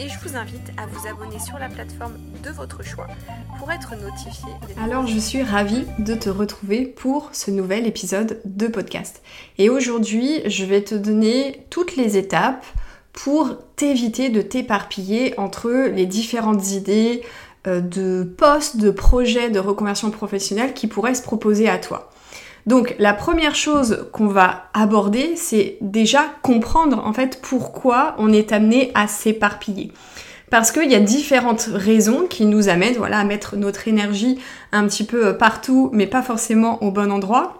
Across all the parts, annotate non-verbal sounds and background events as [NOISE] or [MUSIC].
Et je vous invite à vous abonner sur la plateforme de votre choix pour être notifié. Alors je suis ravie de te retrouver pour ce nouvel épisode de podcast. Et aujourd'hui, je vais te donner toutes les étapes pour t'éviter de t'éparpiller entre les différentes idées euh, de postes, de projets de reconversion professionnelle qui pourraient se proposer à toi. Donc la première chose qu'on va aborder, c'est déjà comprendre en fait pourquoi on est amené à s'éparpiller. Parce qu'il y a différentes raisons qui nous amènent voilà, à mettre notre énergie un petit peu partout, mais pas forcément au bon endroit.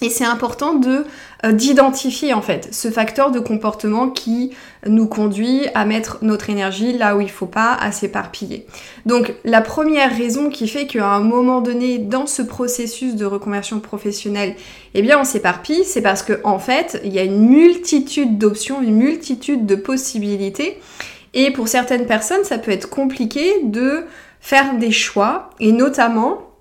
Et c'est important de euh, d'identifier en fait ce facteur de comportement qui nous conduit à mettre notre énergie là où il faut pas, à s'éparpiller. Donc la première raison qui fait qu'à un moment donné dans ce processus de reconversion professionnelle, eh bien on s'éparpille, c'est parce que en fait il y a une multitude d'options, une multitude de possibilités. Et pour certaines personnes, ça peut être compliqué de faire des choix et notamment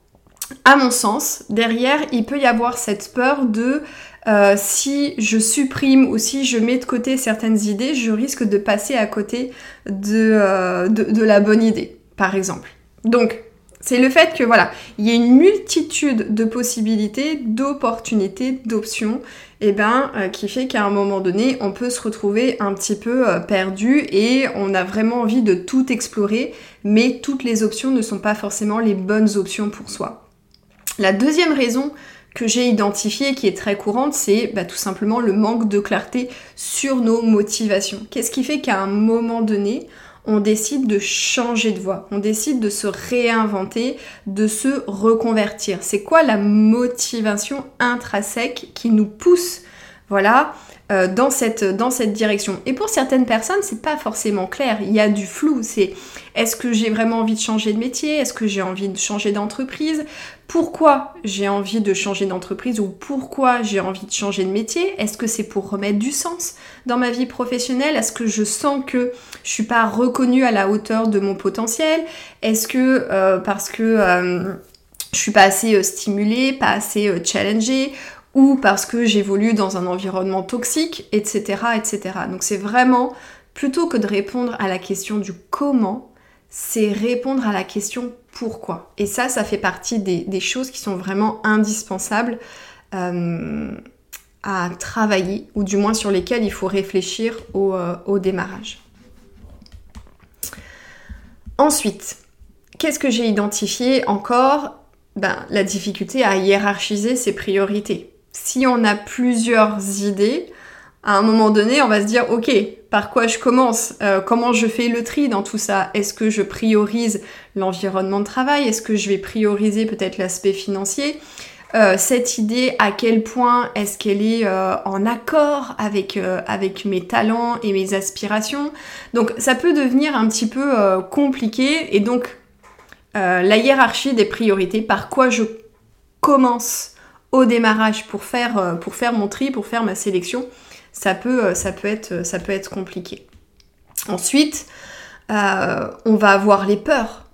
à mon sens, derrière, il peut y avoir cette peur de euh, si je supprime ou si je mets de côté certaines idées, je risque de passer à côté de, euh, de, la bonne idée, par exemple. Donc, c'est le fait que voilà, il y a une multitude de possibilités, d'opportunités, d'options, et eh ben, euh, qui fait qu'à un moment donné, on peut se retrouver un petit peu perdu et on a vraiment envie de tout explorer, mais toutes les options ne sont pas forcément les bonnes options pour soi. La deuxième raison que j'ai identifiée, qui est très courante, c'est bah, tout simplement le manque de clarté sur nos motivations. Qu'est-ce qui fait qu'à un moment donné, on décide de changer de voie, on décide de se réinventer, de se reconvertir? C'est quoi la motivation intrinsèque qui nous pousse voilà, euh, dans, cette, dans cette direction? Et pour certaines personnes, c'est pas forcément clair. Il y a du flou. C'est est-ce que j'ai vraiment envie de changer de métier? Est-ce que j'ai envie de changer d'entreprise? Pourquoi j'ai envie de changer d'entreprise ou pourquoi j'ai envie de changer de métier? Est-ce que c'est pour remettre du sens dans ma vie professionnelle? Est-ce que je sens que je suis pas reconnue à la hauteur de mon potentiel? Est-ce que euh, parce que euh, je suis pas assez stimulée, pas assez challengée ou parce que j'évolue dans un environnement toxique, etc. etc. Donc c'est vraiment, plutôt que de répondre à la question du comment, c'est répondre à la question pourquoi. Et ça, ça fait partie des, choses qui sont vraiment indispensables euh, à travailler, ou du moins sur lesquelles il faut réfléchir au, euh, au démarrage. Ensuite, qu'est-ce que j'ai identifié encore? Ben, La difficulté à hiérarchiser ses priorités si on a plusieurs idées, à un moment donné, on va se dire, ok, par quoi je commence euh, Comment je fais le tri dans tout ça? Est-ce que je priorise l'environnement de travail? Est-ce que je vais prioriser peut-être l'aspect financier? Euh, cette idée, à quel point est-ce qu'elle est, euh, en accord avec, avec mes talents et mes aspirations? Donc ça peut devenir un petit peu compliqué et donc la hiérarchie des priorités, par quoi je commence au démarrage pour faire, pour faire mon tri, pour faire ma sélection, ça peut, euh, ça peut, être, euh, ça peut être compliqué. Ensuite, on va avoir les peurs.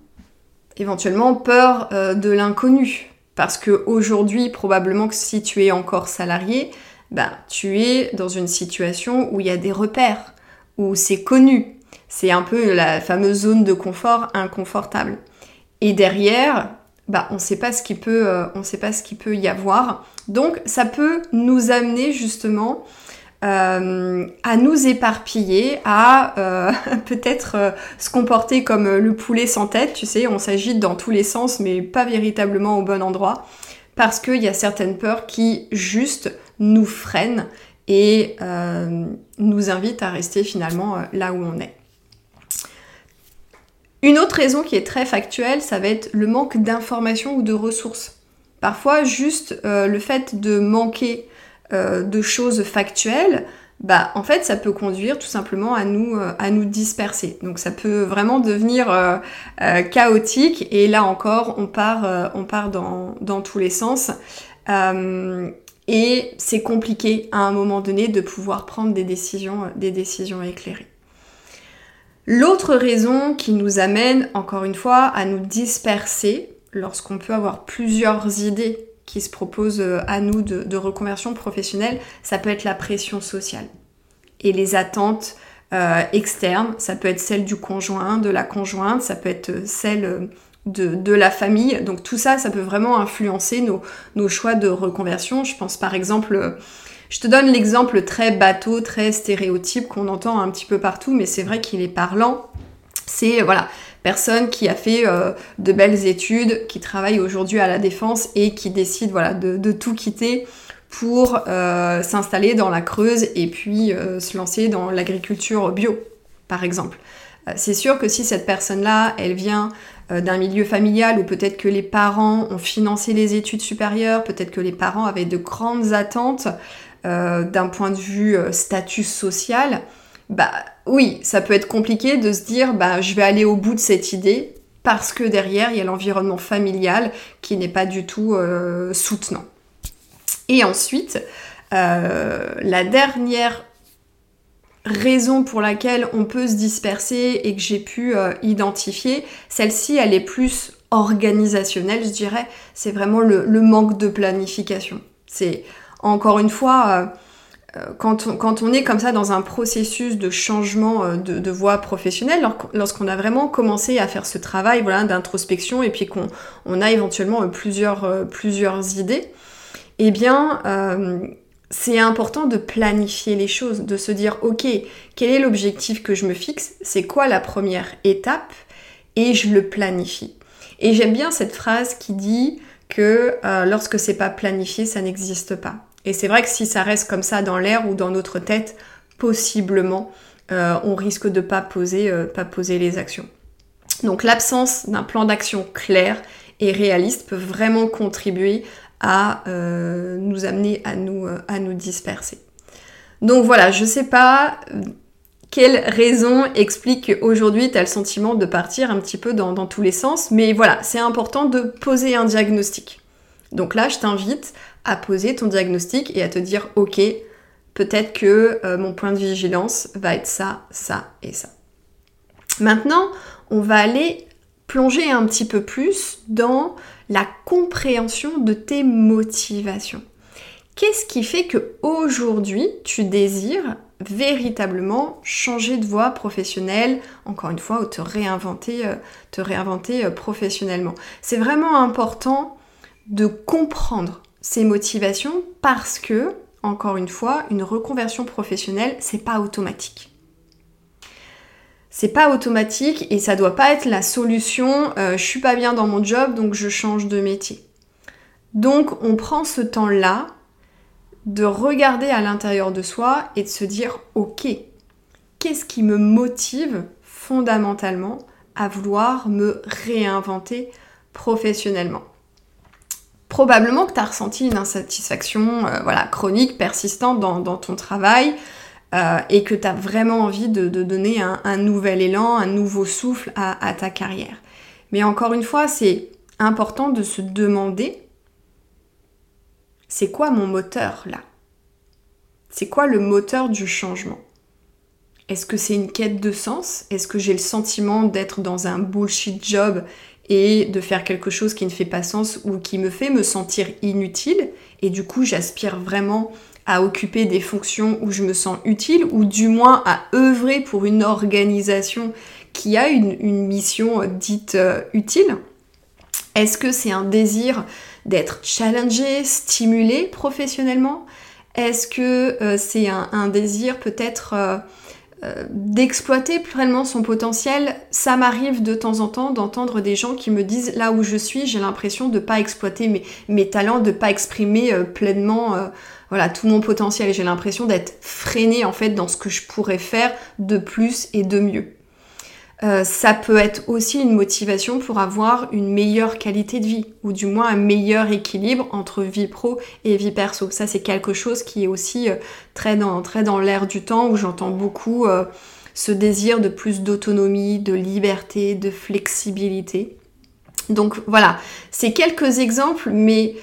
Éventuellement, peur de l'inconnu. Parce que aujourd'hui, probablement que si tu es encore salarié, ben, tu es dans une situation où il y a des repères, où c'est connu. C'est un peu la fameuse zone de confort inconfortable. Et derrière, bah, on ne sait pas ce qui euh, sait pas ce qui peut y avoir. Donc ça peut nous amener justement euh, à nous éparpiller, à euh, [LAUGHS] peut-être se comporter comme le poulet sans tête, tu sais, on s'agite dans tous les sens mais pas véritablement au bon endroit, parce qu'il y a certaines peurs qui juste nous freinent et nous invitent à rester finalement là où on est. Une autre raison qui est très factuelle, ça va être le manque d'informations ou de ressources. Parfois, juste euh, le fait de manquer euh, de choses factuelles bah en fait ça peut conduire tout simplement à nous euh, disperser. Donc ça peut vraiment devenir euh, chaotique et là encore on part dans tous les sens. et c'est compliqué à un moment donné de pouvoir prendre des décisions, des décisions éclairées. L'autre raison qui nous amène, encore une fois, à nous disperser lorsqu'on peut avoir plusieurs idées qui se proposent euh, à nous de, reconversion professionnelle, ça peut être la pression sociale et les attentes euh, externes. Ça peut être celle du conjoint, de la conjointe, ça peut être celle euh, de, la famille. Donc tout ça, ça peut vraiment influencer nos choix de reconversion. Je pense par exemple je te donne l'exemple très bateau, très stéréotype qu'on entend un petit peu partout, mais c'est vrai qu'il est parlant. C'est voilà, personne qui a fait euh, de belles études, qui travaille aujourd'hui à la défense et qui décide de, tout quitter pour euh, s'installer dans la Creuse et puis euh, se lancer dans l'agriculture bio, par exemple. c'est sûr que si cette personne-là, elle vient d'un milieu familial où peut-être que les parents ont financé les études supérieures, peut-être que les parents avaient de grandes attentes euh, d'un point de vue euh, statut social, bah oui, ça peut être compliqué de se dire bah je vais aller au bout de cette idée parce que derrière il y a l'environnement familial qui n'est pas du tout euh, soutenant. Et ensuite, la dernière raison pour laquelle on peut se disperser et que j'ai pu identifier, celle-ci elle est plus organisationnelle, je dirais, c'est vraiment le manque de planification. C'est encore une fois, euh, euh, quand, on, est comme ça dans un processus de changement euh, de, voie professionnelle, lorsqu'on a vraiment commencé à faire ce travail voilà, d'introspection et puis qu'on a éventuellement plusieurs, plusieurs idées, eh bien, c'est important de planifier les choses, de se dire, ok, quel est l'objectif que je me fixe C'est quoi la première étape Et je le planifie. Et j'aime bien cette phrase qui dit que lorsque c'est pas planifié, ça n'existe pas. Et c'est vrai que si ça reste comme ça dans l'air ou dans notre tête, possiblement, euh, on risque de pas euh, pas poser les actions. Donc l'absence d'un plan d'action clair et réaliste peut vraiment contribuer à euh, nous amener à nous, à nous disperser. Donc voilà, je sais pas quelle raison explique qu'aujourd'hui tu as le sentiment de partir un petit peu dans tous les sens, mais voilà, c'est important de poser un diagnostic. Donc là, je t'invite à poser ton diagnostic et à te dire ok, peut-être que euh, mon point de vigilance va être ça, ça et ça. Maintenant, on va aller plonger un petit peu plus dans la compréhension de tes motivations. Qu'est-ce qui fait que aujourd'hui tu désires véritablement changer de voie professionnelle, encore une fois, ou te réinventer, euh, te réinventer euh, professionnellement? C'est vraiment important de comprendre ces motivations parce que, encore une fois, une reconversion professionnelle, c'est pas automatique. C'est pas automatique et ça doit pas être la solution euh, je suis pas bien dans mon job donc je change de métier. Donc on prend ce temps-là de regarder à l'intérieur de soi et de se dire ok, qu'est-ce qui me motive fondamentalement à vouloir me réinventer professionnellement? Probablement que tu as ressenti une insatisfaction euh, voilà, chronique, persistante dans, ton travail euh, et que tu as vraiment envie de, donner un, nouvel élan, un nouveau souffle à, ta carrière. Mais encore une fois, c'est important de se demander, c'est quoi mon moteur là? C'est quoi le moteur du changement? Est-ce que c'est une quête de sens? Est-ce que j'ai le sentiment d'être dans un bullshit job et de faire quelque chose qui ne fait pas sens ou qui me fait me sentir inutile. Et du coup, j'aspire vraiment à occuper des fonctions où je me sens utile ou du moins à œuvrer pour une organisation qui a une, mission dite euh, utile. Est-ce que c'est un désir d'être challengé, stimulé professionnellement? Est-ce que euh, c'est un, désir peut-être euh, euh, d'exploiter pleinement son potentiel, ça m'arrive de temps en temps d'entendre des gens qui me disent là où je suis, j'ai l'impression de pas exploiter mes, talents, de pas exprimer euh, pleinement euh, voilà tout mon potentiel. J'ai l'impression d'être freiné en fait dans ce que je pourrais faire de plus et de mieux. Euh, ça peut être aussi une motivation pour avoir une meilleure qualité de vie, ou du moins un meilleur équilibre entre vie pro et vie perso. Ça, c'est quelque chose qui est aussi euh, très dans, très l'air du temps, où j'entends beaucoup euh, ce désir de plus d'autonomie, de liberté, de flexibilité. Donc voilà, c'est quelques exemples, mais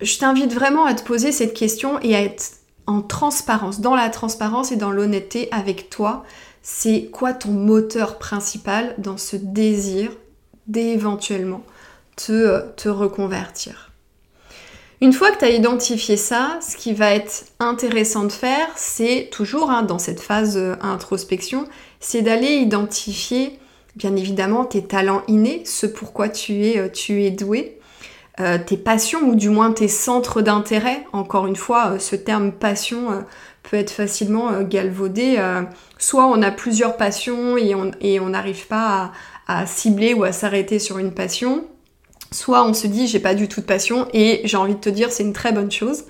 je t'invite vraiment à te poser cette question et à être en transparence, dans la transparence et dans l'honnêteté avec toi c'est quoi ton moteur principal dans ce désir d'éventuellement te, te reconvertir? Une fois que tu as identifié ça, ce qui va être intéressant de faire, c'est toujours hein, dans cette phase euh, introspection, c'est d'aller identifier bien évidemment tes talents innés, ce pourquoi tu es, euh, tu es doué, euh, tes passions ou du moins tes centres d'intérêt. Encore une fois, ce terme passion peut être facilement euh, galvaudé. Euh, soit on a plusieurs passions et on n'arrive pas à, cibler ou à s'arrêter sur une passion, soit on se dit j'ai pas du tout de passion et j'ai envie de te dire c'est une très bonne chose.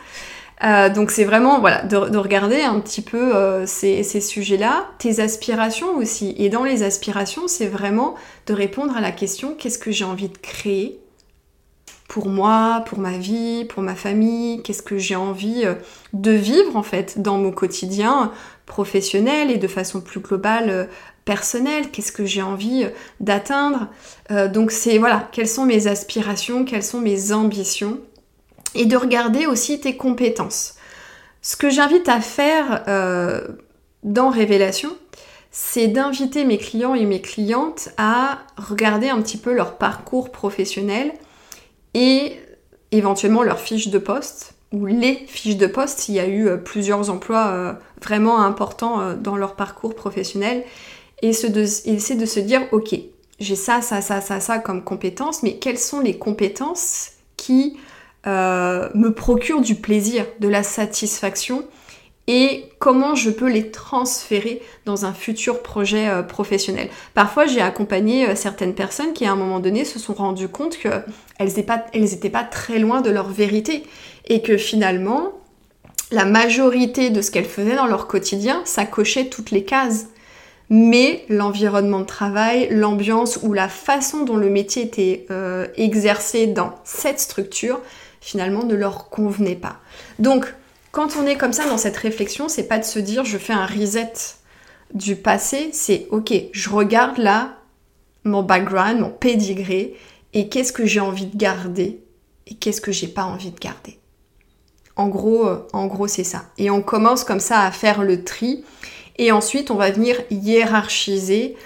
Euh, donc c'est vraiment voilà de, regarder un petit peu ces, ces sujets-là, tes aspirations aussi. Et dans les aspirations, c'est vraiment de répondre à la question qu'est-ce que j'ai envie de créer? Pour moi, pour ma vie, pour ma famille, qu'est-ce que j'ai envie euh, de vivre en fait dans mon quotidien professionnel et de façon plus globale euh, personnelle, qu'est-ce que j'ai envie euh, d'atteindre. donc c'est voilà, quelles sont mes aspirations, quelles sont mes ambitions et de regarder aussi tes compétences. Ce que j'invite à faire dans Révélation, c'est d'inviter mes clients et mes clientes à regarder un petit peu leur parcours professionnel et éventuellement leur fiche de poste ou les fiches de poste s'il y a eu euh, plusieurs emplois euh, vraiment importants euh, dans leur parcours professionnel. Et c'est de, de se dire ok j'ai ça ça ça ça ça comme compétences mais quelles sont les compétences qui me procurent du plaisir de la satisfaction et comment je peux les transférer dans un futur projet euh, professionnel. Parfois, j'ai accompagné euh, certaines personnes qui, à un moment donné, se sont rendues compte qu'elles n'étaient pas, très loin de leur vérité et que finalement, la majorité de ce qu'elles faisaient dans leur quotidien, ça cochait toutes les cases. Mais l'environnement de travail, l'ambiance ou la façon dont le métier était euh, exercé dans cette structure, finalement, ne leur convenait pas. Donc, quand on est comme ça dans cette réflexion, c'est pas de se dire je fais un reset du passé, c'est ok, je regarde là mon background, mon pedigree, et qu'est-ce que j'ai envie de garder et qu'est-ce que j'ai pas envie de garder. En gros, euh, en gros, c'est ça. Et on commence comme ça à faire le tri. Et ensuite, on va venir hiérarchiser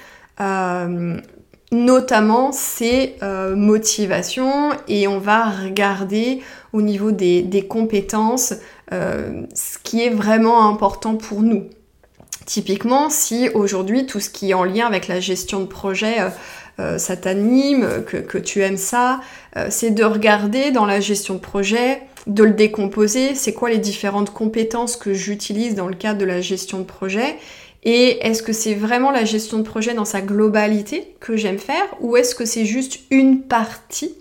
euh, notamment ces euh, motivations et on va regarder au niveau des, compétences euh, ce qui est vraiment important pour nous. Typiquement, si aujourd'hui tout ce qui est en lien avec la gestion de projet euh, ça t'anime, que, que, tu aimes ça, c'est de regarder dans la gestion de projet, de le décomposer, c'est quoi les différentes compétences que j'utilise dans le cadre de la gestion de projet et est-ce que c'est vraiment la gestion de projet dans sa globalité que j'aime faire ou est-ce que c'est juste une partie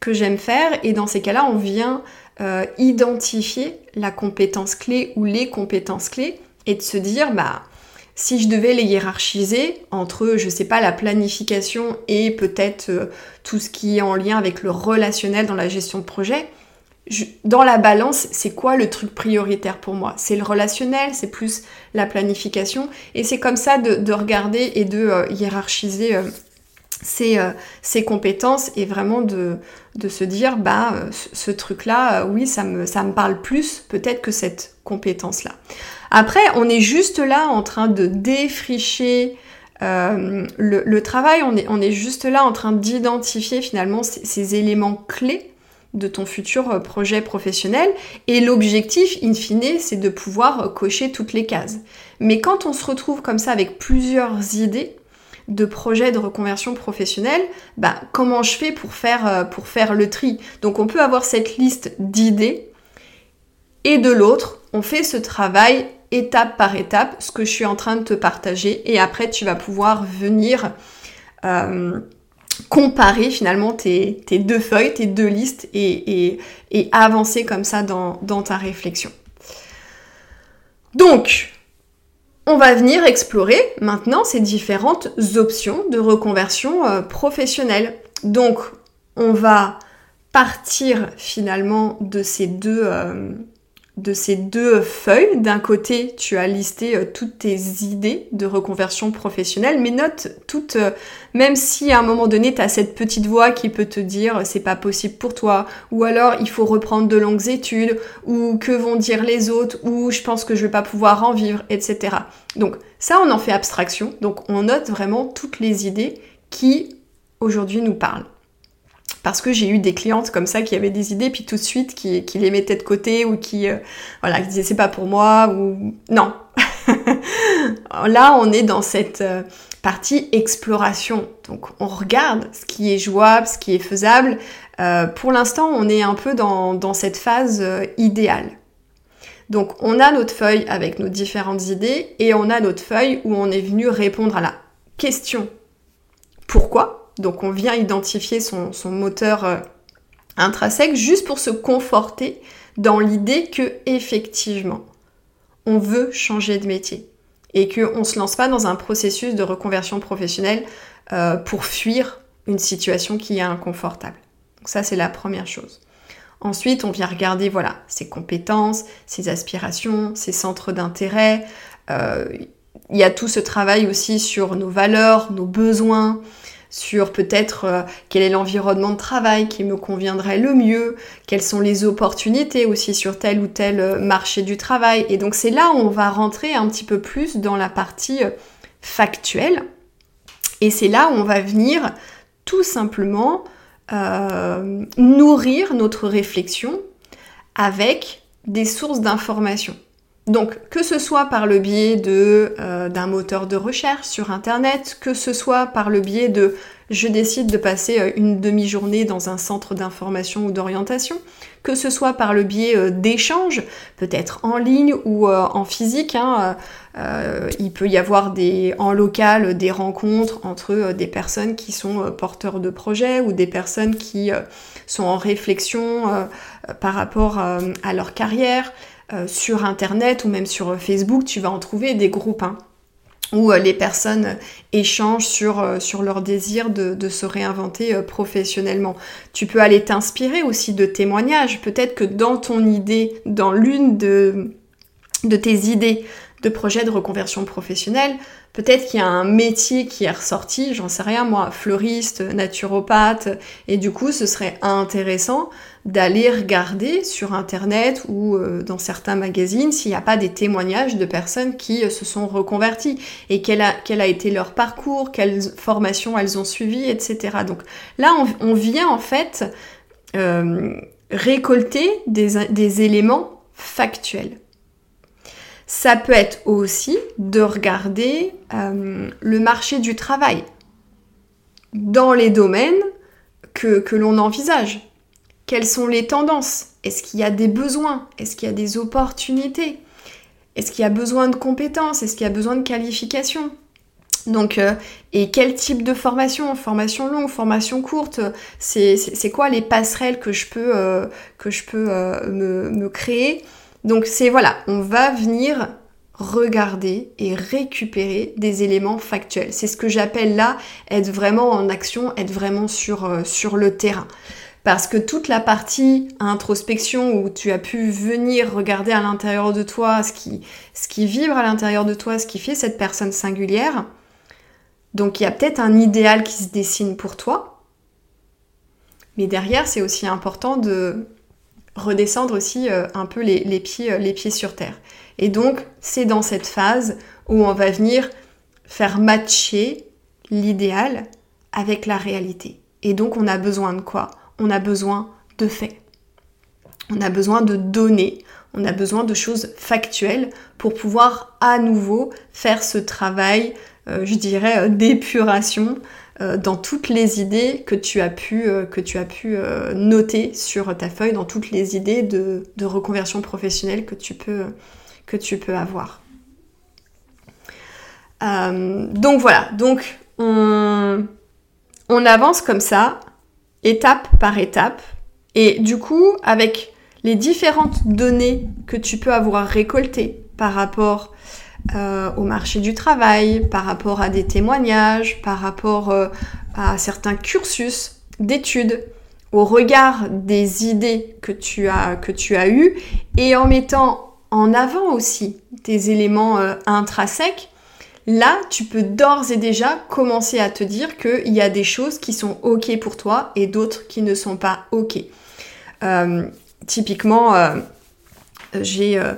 que j'aime faire Et dans ces cas-là, on vient euh, identifier la compétence clé ou les compétences clés et de se dire, bah, si je devais les hiérarchiser entre, je sais pas, la planification et peut-être euh, tout ce qui est en lien avec le relationnel dans la gestion de projet, dans la balance, c'est quoi le truc prioritaire pour moi? C'est le relationnel, c'est plus la planification. Et c'est comme ça de, regarder et de euh, hiérarchiser euh, euh, ces, compétences et vraiment de, se dire, bah, ce, truc-là, oui, ça me, parle plus peut-être que cette compétence-là. Après, on est juste là en train de défricher le, travail, on est juste là en train d'identifier finalement ces éléments clés de ton futur euh, projet professionnel. Et l'objectif, in fine, c'est de pouvoir euh, cocher toutes les cases. Mais quand on se retrouve comme ça avec plusieurs idées de projets de reconversion professionnelle, bah, comment je fais pour faire, euh, pour faire le tri? Donc on peut avoir cette liste d'idées et de l'autre, on fait ce travail étape par étape, ce que je suis en train de te partager, et après tu vas pouvoir venir comparer finalement tes, deux feuilles, tes deux listes et, avancer comme ça dans, ta réflexion. Donc, on va venir explorer maintenant ces différentes options de reconversion euh, professionnelle. Donc, on va partir finalement de ces deux, euh, de ces deux feuilles. D'un côté, tu as listé euh, toutes tes idées de reconversion professionnelle, mais note toutes, euh, même si à un moment donné, tu as cette petite voix qui peut te dire c'est pas possible pour toi, ou alors il faut reprendre de longues études, ou que vont dire les autres, ou je pense que je vais pas pouvoir en vivre, etc. Donc ça, on en fait abstraction. Donc on note vraiment toutes les idées qui aujourd'hui nous parlent parce que j'ai eu des clientes comme ça qui avaient des idées puis tout de suite qui, les mettaient de côté ou qui euh, voilà qui disaient c'est pas pour moi ou non. [LAUGHS] Là on est dans cette euh, partie exploration. Donc on regarde ce qui est jouable ce qui est faisable. Euh, pour l'instant on est un peu dans, dans cette phase idéale. Donc on a notre feuille avec nos différentes idées et on a notre feuille où on est venu répondre à la question. Pourquoi? Donc on vient identifier son, moteur euh, intrinsèque juste pour se conforter dans l'idée que effectivement on veut changer de métier et qu'on ne se lance pas dans un processus de reconversion professionnelle euh, pour fuir une situation qui est inconfortable. Donc ça c'est la première chose. Ensuite, on vient regarder voilà ses compétences, ses aspirations, ses centres d'intérêt. Euh, il y a tout ce travail aussi sur nos valeurs, nos besoins, sur peut-être euh, quel est l'environnement de travail qui me conviendrait le mieux, quelles sont les opportunités aussi sur tel ou tel euh, marché du travail. Et donc c'est là où on va rentrer un petit peu plus dans la partie euh, factuelle. Et c'est là où on va venir tout simplement nourrir notre réflexion avec des sources d'informations. Donc, que ce soit par le biais euh, d'un moteur de recherche sur Internet, que ce soit par le biais de je décide de passer euh, une demi-journée dans un centre d'information ou d'orientation, que ce soit par le biais euh, d'échanges, peut-être en ligne ou en physique. Hein, il peut y avoir des, en local des rencontres entre des personnes qui sont porteurs de projets ou des personnes qui sont en réflexion par rapport à leur carrière. Euh, sur Internet ou même sur Facebook, tu vas en trouver des groupes hein, où euh, les personnes échangent sur, euh, sur leur désir de, se réinventer professionnellement. Tu peux aller t'inspirer aussi de témoignages. Peut-être que dans ton idée, dans l'une de tes idées de projet de reconversion professionnelle, Peut-être qu'il y a un métier qui est ressorti, j'en sais rien moi, fleuriste, naturopathe, et du coup ce serait intéressant d'aller regarder sur internet ou euh, dans certains magazines s'il n'y a pas des témoignages de personnes qui euh, se sont reconverties et quel a, été leur parcours, quelles formations elles ont suivies, etc. Donc là on, vient en fait euh, récolter des éléments factuels. Ça peut être aussi de regarder euh, le marché du travail dans les domaines que, l'on envisage. Quelles sont les tendances? Est-ce qu'il y a des besoins? Est-ce qu'il y a des opportunités? Est-ce qu'il y a besoin de compétences? Est-ce qu'il y a besoin de qualifications? Donc, euh, et quel type de formation? Formation longue, formation courte C'est quoi les passerelles que je peux, euh, que je peux me, créer? Donc c'est voilà, on va venir regarder et récupérer des éléments factuels. C'est ce que j'appelle là être vraiment en action, être vraiment sur, euh, sur le terrain. Parce que toute la partie introspection où tu as pu venir regarder à l'intérieur de toi ce qui, ce qui vibre à l'intérieur de toi, ce qui fait cette personne singulière, donc il y a peut-être un idéal qui se dessine pour toi, mais derrière c'est aussi important de redescendre aussi euh, un peu les, pieds, euh, les pieds sur terre. Et donc, c'est dans cette phase où on va venir faire matcher l'idéal avec la réalité. Et donc, on a besoin de quoi? On a besoin de faits. On a besoin de données. On a besoin de choses factuelles pour pouvoir à nouveau faire ce travail, euh, je dirais, d'épuration dans toutes les idées que tu as pu, euh, que tu as pu euh, noter sur ta feuille, dans toutes les idées de, reconversion professionnelle que tu peux, avoir. donc voilà, donc on, on avance comme ça, étape par étape, et du coup, avec les différentes données que tu peux avoir récoltées par rapport au marché du travail, par rapport à des témoignages, par rapport à certains cursus d'études, au regard des idées que tu as, que tu eues et en mettant en avant aussi tes éléments intrinsèques, là, tu peux d'ores et déjà commencer à te dire qu'il y a des choses qui sont OK pour toi et d'autres qui ne sont pas OK. Euh, typiquement, euh, j'ai euh,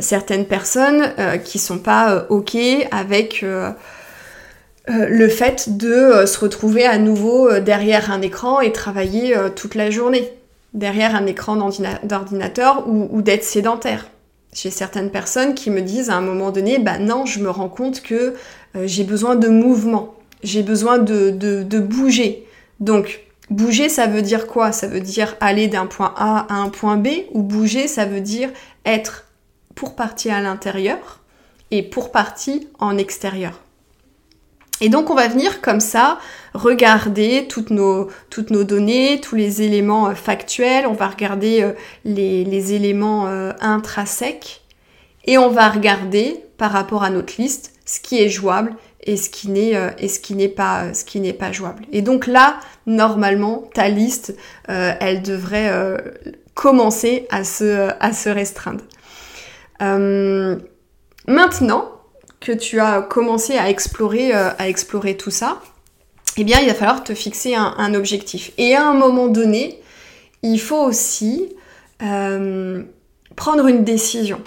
certaines personnes qui sont pas OK avec le fait de se retrouver à nouveau derrière un écran et travailler toute la journée, derrière un écran d'ordinateur ou d'être sédentaire. J'ai certaines personnes qui me disent à un moment donné, bah non, je me rends compte que euh, j'ai besoin de mouvement, j'ai besoin de, de, bouger. Donc, bouger, ça veut dire quoi? Ça veut dire aller d'un point A à un point B, ou bouger, ça veut dire être pour partie à l'intérieur et pour partie en extérieur. Et donc on va venir comme ça regarder toutes nos, données, tous les éléments euh, factuels, on va regarder euh, les, éléments euh, intrinsèques et on va regarder par rapport à notre liste ce qui est jouable et ce qui n'est pas jouable. Et donc là, normalement, ta liste, elle devrait commencer à se restreindre. Maintenant, que tu as commencé à explorer, euh, à explorer tout ça, eh bien, il va falloir te fixer un, objectif. Et à un moment donné, il faut aussi euh, prendre une décision.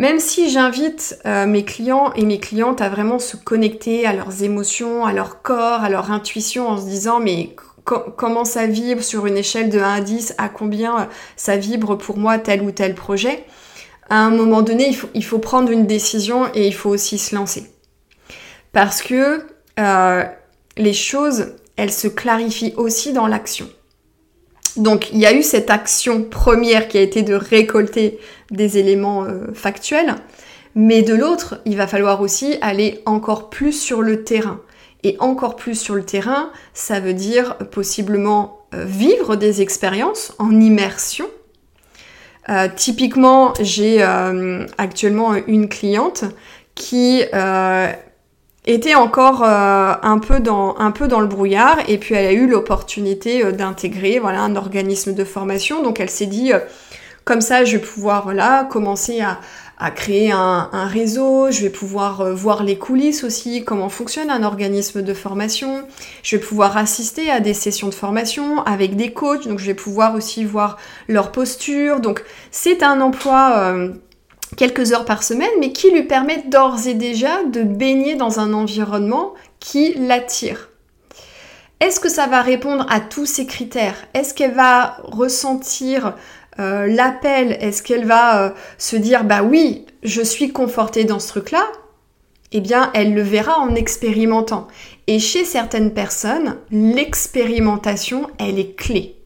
Même si j'invite euh, mes clients et mes clientes à vraiment se connecter à leurs émotions, à leur corps, à leur intuition en se disant mais comment ça vibre sur une échelle de 1 à 10, à combien ça vibre pour moi tel ou tel projet, à un moment donné, il faut, prendre une décision et il faut aussi se lancer. Parce que euh, les choses, elles se clarifient aussi dans l'action. Donc il y a eu cette action première qui a été de récolter des éléments euh, factuels, mais de l'autre, il va falloir aussi aller encore plus sur le terrain. Et encore plus sur le terrain, ça veut dire possiblement euh, vivre des expériences en immersion euh, typiquement, j'ai euh, actuellement une cliente qui euh, était encore un, peu dans, un peu dans le brouillard et puis elle a eu l'opportunité d'intégrer voilà, un organisme de formation. Donc elle s'est dit, comme ça, je vais pouvoir commencer à, à créer un, réseau, je vais pouvoir euh, voir les coulisses aussi, comment fonctionne un organisme de formation, je vais pouvoir assister à des sessions de formation avec des coachs, donc je vais pouvoir aussi voir leur posture. Donc c'est un emploi euh, quelques heures par semaine, mais qui lui permet d'ores et déjà de baigner dans un environnement qui l'attire. Est-ce que ça va répondre à tous ces critères? Est-ce qu'elle va ressentir euh, l'appel, est-ce qu'elle va euh, se dire bah oui, je suis confortée dans ce truc-là? Eh bien, elle le verra en expérimentant. Et chez certaines personnes, l'expérimentation, elle est clé.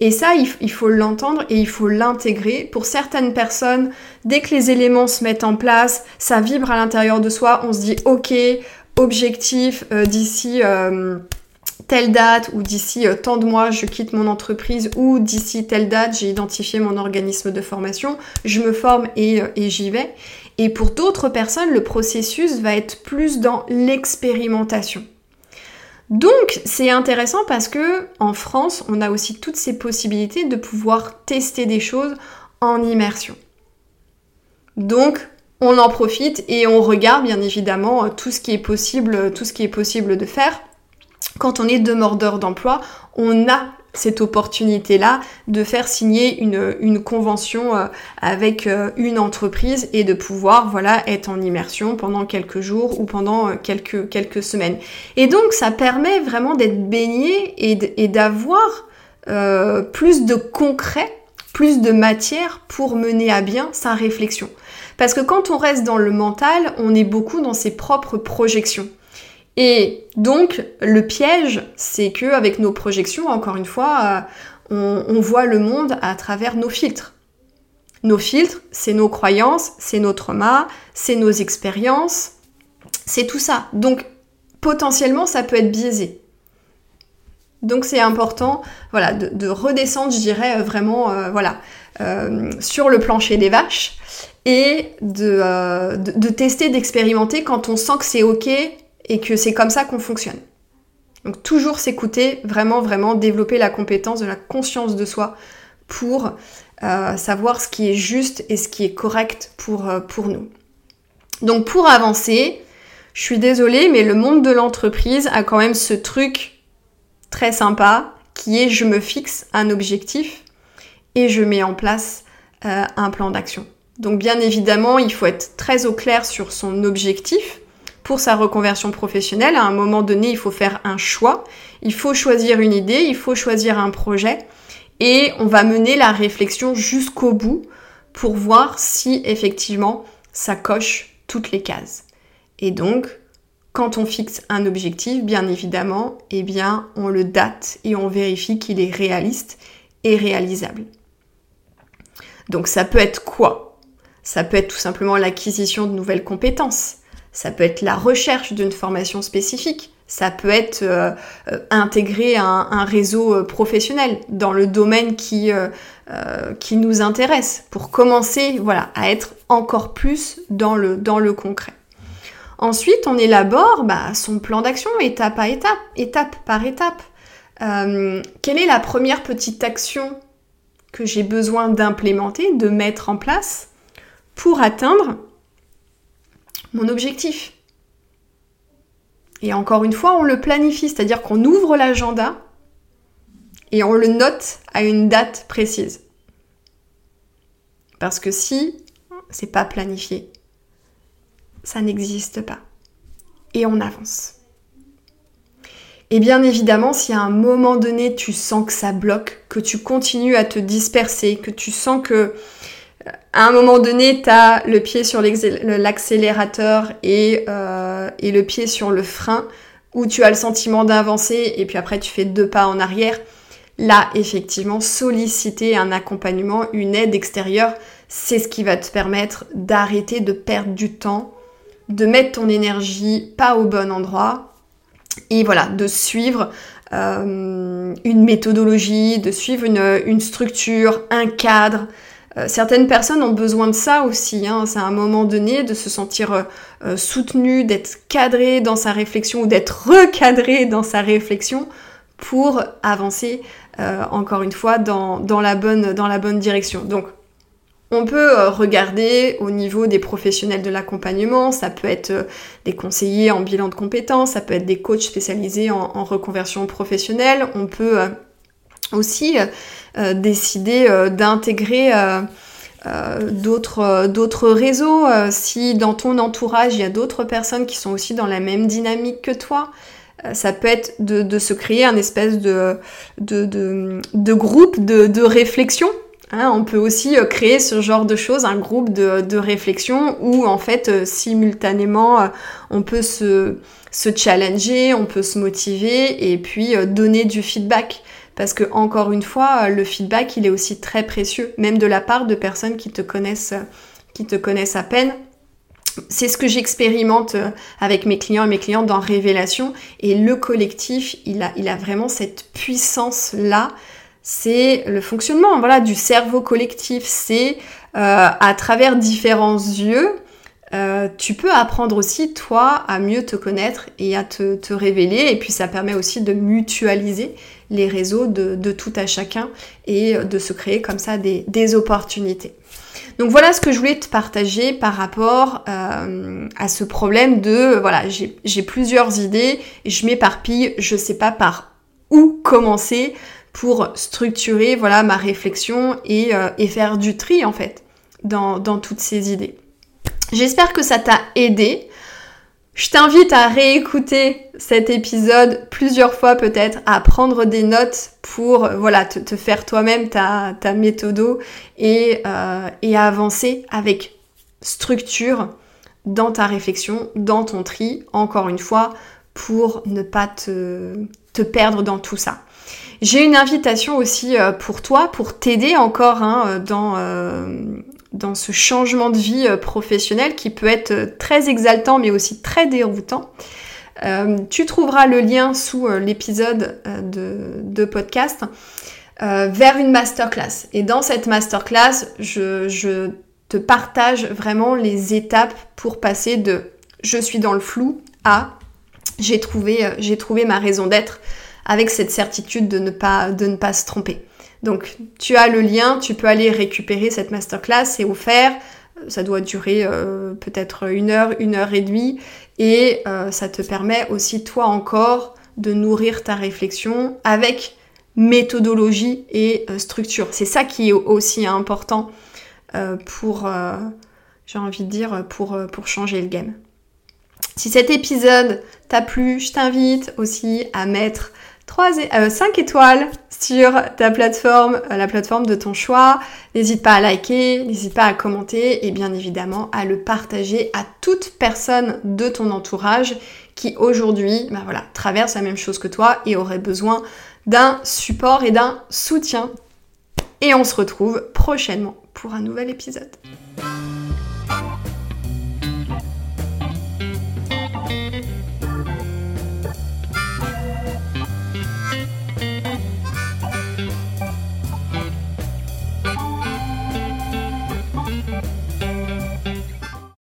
Et ça, il, faut l'entendre et il faut l'intégrer. Pour certaines personnes, dès que les éléments se mettent en place, ça vibre à l'intérieur de soi, on se dit ok, objectif euh, d'ici telle date ou d'ici euh, tant de mois je quitte mon entreprise ou d'ici telle date j'ai identifié mon organisme de formation, je me forme et, euh, et j'y vais. Et pour d'autres personnes, le processus va être plus dans l'expérimentation. Donc c'est intéressant parce que en France, on a aussi toutes ces possibilités de pouvoir tester des choses en immersion. Donc on en profite et on regarde bien évidemment tout ce qui est possible, tout ce qui est possible de faire quand on est demandeur d'emploi, on a cette opportunité-là de faire signer une, convention euh, avec euh, une entreprise et de pouvoir voilà être en immersion pendant quelques jours ou pendant euh, quelques, quelques semaines. Et donc ça permet vraiment d'être baigné et d'avoir plus de concret, plus de matière pour mener à bien sa réflexion. Parce que quand on reste dans le mental, on est beaucoup dans ses propres projections. Et donc, le piège, c'est que avec nos projections, encore une fois, euh, on, voit le monde à travers nos filtres. Nos filtres, c'est nos croyances, c'est nos traumas, c'est nos expériences, c'est tout ça. Donc, potentiellement, ça peut être biaisé. Donc, c'est important, voilà, de, redescendre, je dirais, vraiment, euh, voilà, euh, sur le plancher des vaches et de tester, d'expérimenter quand on sent que c'est ok et que c'est comme ça qu'on fonctionne. Donc toujours s'écouter, vraiment, vraiment développer la compétence de la conscience de soi pour euh, savoir ce qui est juste et ce qui est correct pour, euh, pour nous. Donc pour avancer, je suis désolée, mais le monde de l'entreprise a quand même ce truc très sympa qui est je me fixe un objectif et je mets en place euh, un plan d'action. Donc bien évidemment, il faut être très au clair sur son objectif pour sa reconversion professionnelle. À un moment donné, il faut faire un choix, il faut choisir une idée, il faut choisir un projet et on va mener la réflexion jusqu'au bout pour voir si effectivement ça coche toutes les cases. Et donc, quand on fixe un objectif, bien évidemment, eh bien, on le date et on vérifie qu'il est réaliste et réalisable. Donc ça peut être quoi? Ça peut être tout simplement l'acquisition de nouvelles compétences. Ça peut être la recherche d'une formation spécifique. Ça peut être euh, euh, intégrer un, réseau euh, professionnel dans le domaine qui, qui nous intéresse pour commencer voilà, à être encore plus dans le, dans le concret. Ensuite, on élabore bah, son plan d'action étape à étape, étape par étape. quelle est la première petite action que j'ai besoin d'implémenter, de mettre en place pour atteindre mon objectif et encore une fois, on le planifie, c'est-à-dire qu'on ouvre l'agenda et on le note à une date précise. Parce que si c'est pas planifié, ça n'existe pas. Et on avance. Et bien évidemment, si à un moment donné tu sens que ça bloque, que tu continues à te disperser, que tu sens que à un moment donné, tu as le pied sur l'accélérateur euh, et, le pied sur le frein, où tu as le sentiment d'avancer et puis après tu fais deux pas en arrière. Là, effectivement, solliciter un accompagnement, une aide extérieure, c'est ce qui va te permettre d'arrêter de perdre du temps, de mettre ton énergie pas au bon endroit et voilà, de suivre euh, une méthodologie, de suivre une structure, un cadre, euh, certaines personnes ont besoin de ça aussi. Hein. C'est à un moment donné de se sentir euh, euh, soutenu, d'être cadré dans sa réflexion ou d'être recadré dans sa réflexion pour avancer encore une fois dans, la bonne, dans la bonne direction. Donc on peut regarder au niveau des professionnels de l'accompagnement, ça peut être des conseillers en bilan de compétences, ça peut être des coachs spécialisés en reconversion professionnelle, on peut aussi euh, décider euh, d'intégrer euh, d'autres réseaux, si dans ton entourage il y a d'autres personnes qui sont aussi dans la même dynamique que toi, ça peut être de, se créer un espèce de, de, groupe de, réflexion. Hein. on peut aussi créer ce genre de choses, un groupe de, réflexion où en fait simultanément on peut se, se, challenger, on peut se motiver et puis donner du feedback parce que encore une fois, le feedback, il est aussi très précieux, même de la part de personnes qui te connaissent, qui te connaissent à peine. C'est ce que j'expérimente avec mes clients et mes clientes dans Révélation. Et le collectif, il a, il a vraiment cette puissance-là. C'est le fonctionnement voilà, du cerveau collectif. C'est euh, à travers différents yeux, euh, tu peux apprendre aussi, toi, à mieux te connaître et à te, révéler. Et puis ça permet aussi de mutualiser les réseaux de, tout à chacun et de se créer comme ça des, opportunités. Donc voilà ce que je voulais te partager par rapport euh, à ce problème de, voilà, j'ai plusieurs idées, je m'éparpille, je sais pas par où commencer pour structurer voilà ma réflexion et, euh, faire du tri en fait dans toutes ces idées. J'espère que ça t'a aidé. Je t'invite à réécouter cet épisode plusieurs fois peut-être, à prendre des notes pour voilà te, faire toi-même ta, ta méthodo et, euh, et avancer avec structure dans ta réflexion, dans ton tri, encore une fois, pour ne pas te, te perdre dans tout ça. J'ai une invitation aussi euh, pour toi, pour t'aider encore hein, dans, euh, dans ce changement de vie euh, professionnel qui peut être euh, très exaltant mais aussi très déroutant. Euh, tu trouveras le lien sous l'épisode de, podcast vers une masterclass. Et dans cette masterclass, je, te partage vraiment les étapes pour passer de je suis dans le flou à j'ai trouvé, ma raison d'être avec cette certitude de ne pas se tromper. Donc tu as le lien, tu peux aller récupérer cette masterclass, c'est offert, ça doit durer euh, peut-être une heure, une heure et demie, et euh, ça te permet aussi toi encore de nourrir ta réflexion avec méthodologie et structure. C'est ça qui est aussi important pour, j'ai envie de dire, pour changer le game. Si cet épisode t'a plu, je t'invite aussi à mettre 3 5 euh, étoiles sur ta plateforme, euh, la plateforme de ton choix. N'hésite pas à liker, n'hésite pas à commenter et bien évidemment à le partager à toute personne de ton entourage qui aujourd'hui bah voilà, traverse la même chose que toi et aurait besoin d'un support et d'un soutien. Et on se retrouve prochainement pour un nouvel épisode.